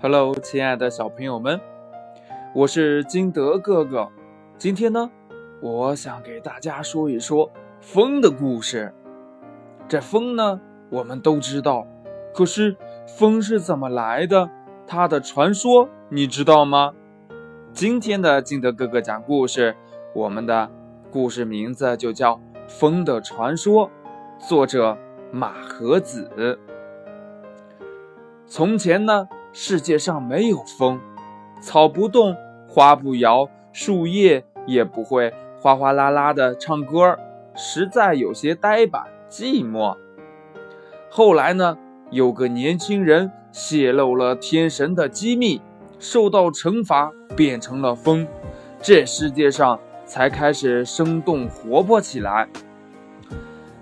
Hello，亲爱的小朋友们，我是金德哥哥。今天呢，我想给大家说一说风的故事。这风呢，我们都知道，可是风是怎么来的？它的传说你知道吗？今天的金德哥哥讲故事，我们的故事名字就叫《风的传说》，作者马和子。从前呢。世界上没有风，草不动，花不摇，树叶也不会哗哗啦啦的唱歌，实在有些呆板寂寞。后来呢，有个年轻人泄露了天神的机密，受到惩罚，变成了风，这世界上才开始生动活泼起来。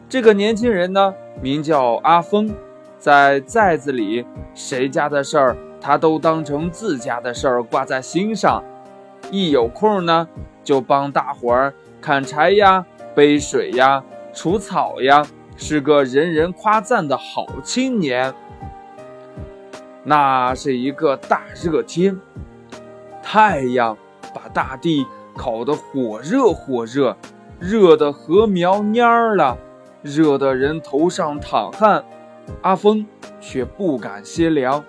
这个年轻人呢，名叫阿峰，在寨子里，谁家的事儿。他都当成自家的事儿挂在心上，一有空呢，就帮大伙儿砍柴呀、背水呀、除草呀，是个人人夸赞的好青年。那是一个大热天，太阳把大地烤得火热火热，热得禾苗蔫儿了，热得人头上淌汗。阿峰却不敢歇凉。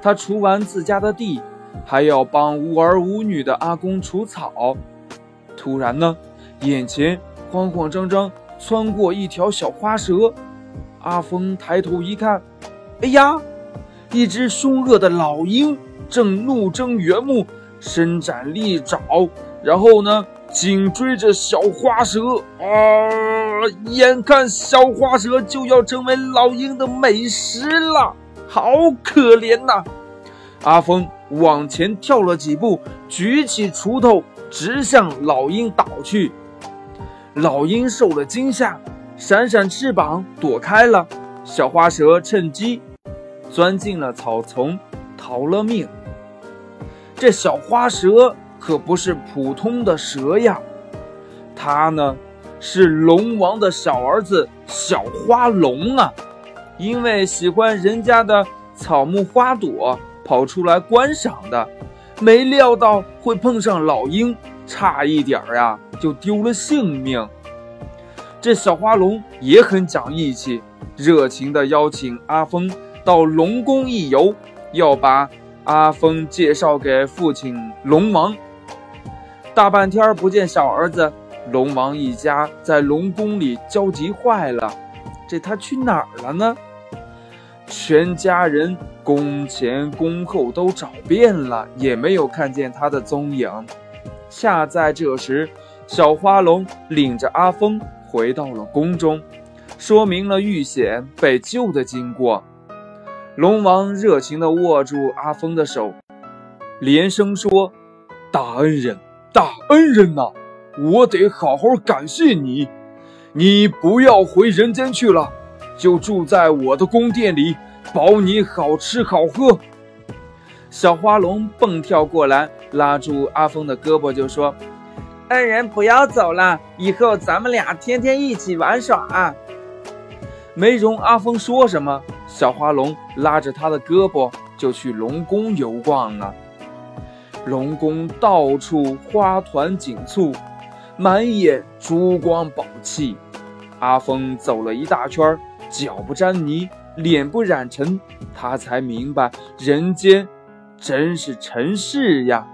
他除完自家的地，还要帮无儿无女的阿公除草。突然呢，眼前慌慌张张窜过一条小花蛇。阿峰抬头一看，哎呀，一只凶恶的老鹰正怒睁圆目，伸展利爪，然后呢，紧追着小花蛇。啊，眼看小花蛇就要成为老鹰的美食了。好可怜呐！阿峰往前跳了几步，举起锄头，直向老鹰倒去。老鹰受了惊吓，闪闪翅膀躲开了。小花蛇趁机钻进了草丛，逃了命。这小花蛇可不是普通的蛇呀，它呢是龙王的小儿子小花龙啊。因为喜欢人家的草木花朵，跑出来观赏的，没料到会碰上老鹰，差一点儿呀就丢了性命。这小花龙也很讲义气，热情地邀请阿峰到龙宫一游，要把阿峰介绍给父亲龙王。大半天不见小儿子，龙王一家在龙宫里焦急坏了。这他去哪儿了呢？全家人宫前宫后都找遍了，也没有看见他的踪影。恰在这时，小花龙领着阿峰回到了宫中，说明了遇险被救的经过。龙王热情地握住阿峰的手，连声说：“大恩人，大恩人呐，我得好好感谢你。你不要回人间去了。”就住在我的宫殿里，保你好吃好喝。小花龙蹦跳过来，拉住阿峰的胳膊，就说：“恩人不要走了，以后咱们俩天天一起玩耍。”没容阿峰说什么，小花龙拉着他的胳膊就去龙宫游逛了。龙宫到处花团锦簇，满眼珠光宝气。阿峰走了一大圈。脚不沾泥，脸不染尘，他才明白人间真是尘世呀。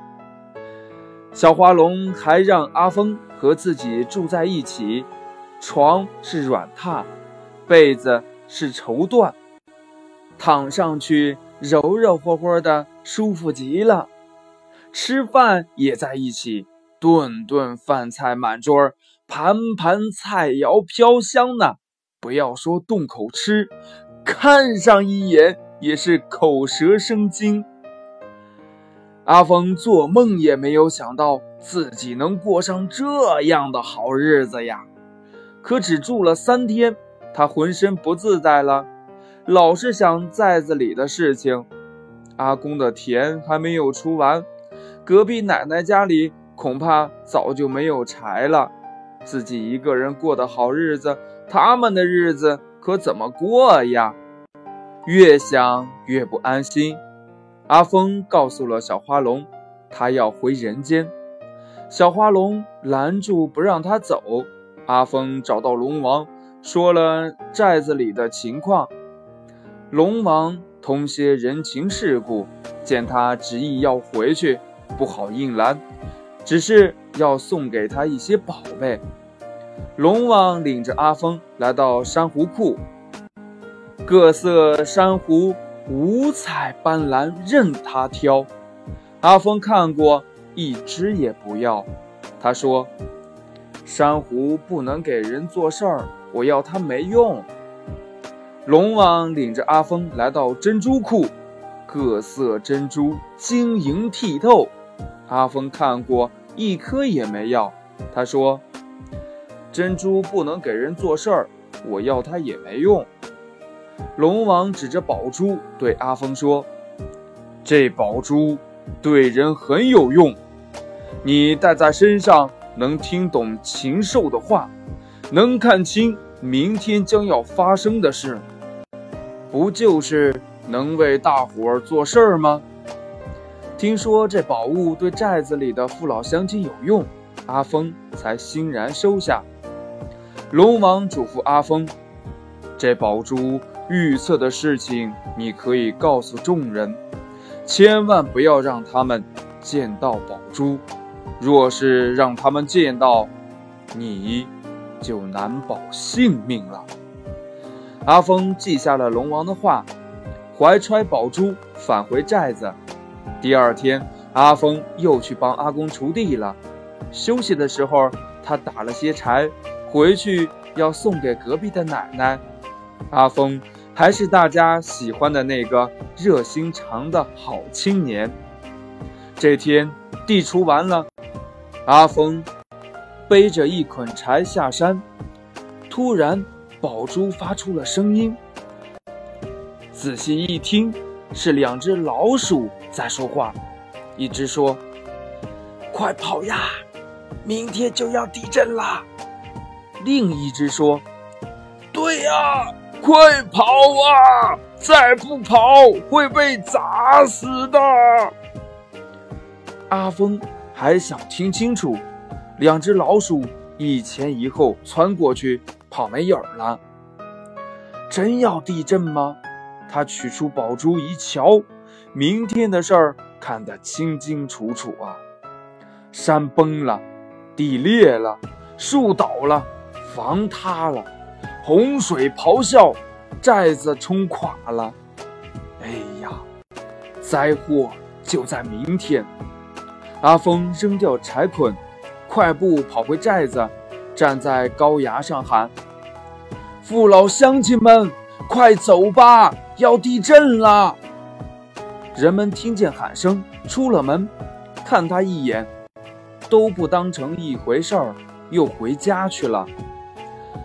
小花龙还让阿峰和自己住在一起，床是软榻，被子是绸缎，躺上去柔柔和和的，舒服极了。吃饭也在一起，顿顿饭菜满桌，盘盘菜肴飘香呢。不要说动口吃，看上一眼也是口舌生津。阿峰做梦也没有想到自己能过上这样的好日子呀！可只住了三天，他浑身不自在了，老是想寨子里的事情。阿公的田还没有除完，隔壁奶奶家里恐怕早就没有柴了，自己一个人过的好日子。他们的日子可怎么过呀？越想越不安心。阿峰告诉了小花龙，他要回人间。小花龙拦住不让他走。阿峰找到龙王，说了寨子里的情况。龙王通些人情世故，见他执意要回去，不好硬拦，只是要送给他一些宝贝。龙王领着阿峰来到珊瑚库，各色珊瑚。五彩斑斓，任他挑。阿峰看过，一只也不要。他说：“珊瑚不能给人做事儿，我要它没用。”龙王领着阿峰来到珍珠库，各色珍珠晶莹剔透。阿峰看过，一颗也没要。他说：“珍珠不能给人做事儿，我要它也没用。”龙王指着宝珠对阿峰说：“这宝珠对人很有用，你戴在身上能听懂禽兽的话，能看清明天将要发生的事，不就是能为大伙儿做事儿吗？”听说这宝物对寨子里的父老乡亲有用，阿峰才欣然收下。龙王嘱咐阿峰：“这宝珠。”预测的事情，你可以告诉众人，千万不要让他们见到宝珠。若是让他们见到，你就难保性命了。阿峰记下了龙王的话，怀揣宝珠返回寨子。第二天，阿峰又去帮阿公锄地了。休息的时候，他打了些柴，回去要送给隔壁的奶奶。阿峰。还是大家喜欢的那个热心肠的好青年。这天地锄完了，阿峰背着一捆柴下山，突然宝珠发出了声音。仔细一听，是两只老鼠在说话。一只说：“快跑呀，明天就要地震啦。”另一只说：“对呀。”快跑啊！再不跑会被砸死的。阿峰还想听清楚，两只老鼠一前一后窜过去，跑没影儿了。真要地震吗？他取出宝珠一瞧，明天的事儿看得清清楚楚啊！山崩了，地裂了，树倒了，房塌了。洪水咆哮，寨子冲垮了。哎呀，灾祸就在明天！阿峰扔掉柴捆，快步跑回寨子，站在高崖上喊：“父老乡亲们，快走吧，要地震了！”人们听见喊声，出了门，看他一眼，都不当成一回事儿，又回家去了。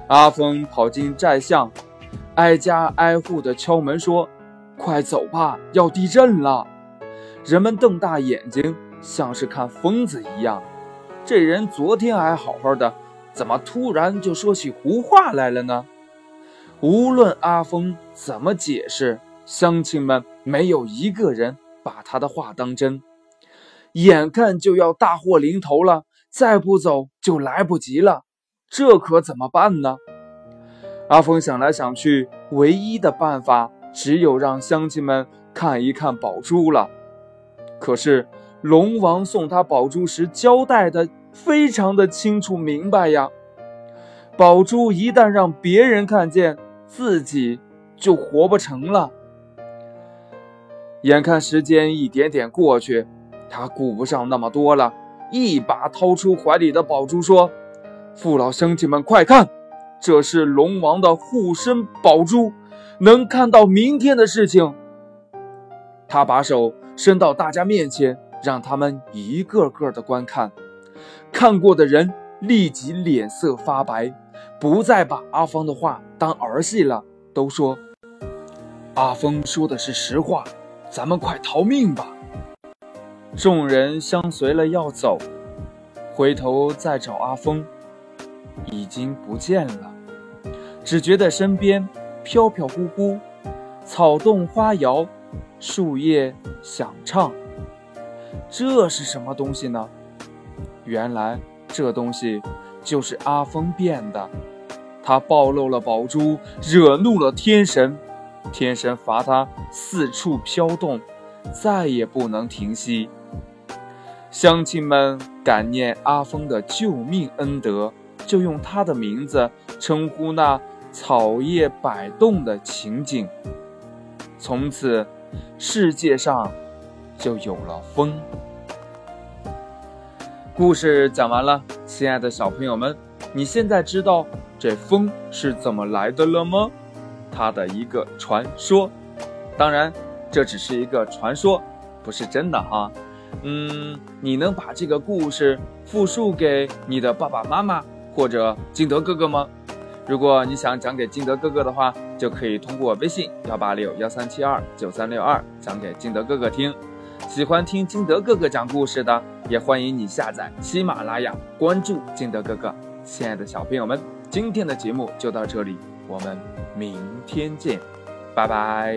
阿峰跑进寨巷，挨家挨户地敲门说：“快走吧，要地震了！”人们瞪大眼睛，像是看疯子一样。这人昨天还好好的，怎么突然就说起胡话来了呢？无论阿峰怎么解释，乡亲们没有一个人把他的话当真。眼看就要大祸临头了，再不走就来不及了。这可怎么办呢？阿峰想来想去，唯一的办法只有让乡亲们看一看宝珠了。可是龙王送他宝珠时交代的非常的清楚明白呀，宝珠一旦让别人看见，自己就活不成了。眼看时间一点点过去，他顾不上那么多了，一把掏出怀里的宝珠，说。父老乡亲们，快看，这是龙王的护身宝珠，能看到明天的事情。他把手伸到大家面前，让他们一个个的观看。看过的人立即脸色发白，不再把阿峰的话当儿戏了，都说：“阿峰说的是实话，咱们快逃命吧。”众人相随了要走，回头再找阿峰。已经不见了，只觉得身边飘飘忽忽，草动花摇，树叶响唱。这是什么东西呢？原来这东西就是阿峰变的。他暴露了宝珠，惹怒了天神，天神罚他四处飘动，再也不能停息。乡亲们感念阿峰的救命恩德，就用他的名字称呼那草叶摆动的情景。从此，世界上就有了风。故事讲完了，亲爱的小朋友们，你现在知道这风是怎么来的了吗？它的一个传说，当然这只是一个传说，不是真的哈。嗯，你能把这个故事复述给你的爸爸妈妈或者金德哥哥吗？如果你想讲给金德哥哥的话，就可以通过微信幺八六幺三七二九三六二讲给金德哥哥听。喜欢听金德哥哥讲故事的，也欢迎你下载喜马拉雅，关注金德哥哥。亲爱的小朋友们，今天的节目就到这里，我们明天见，拜拜。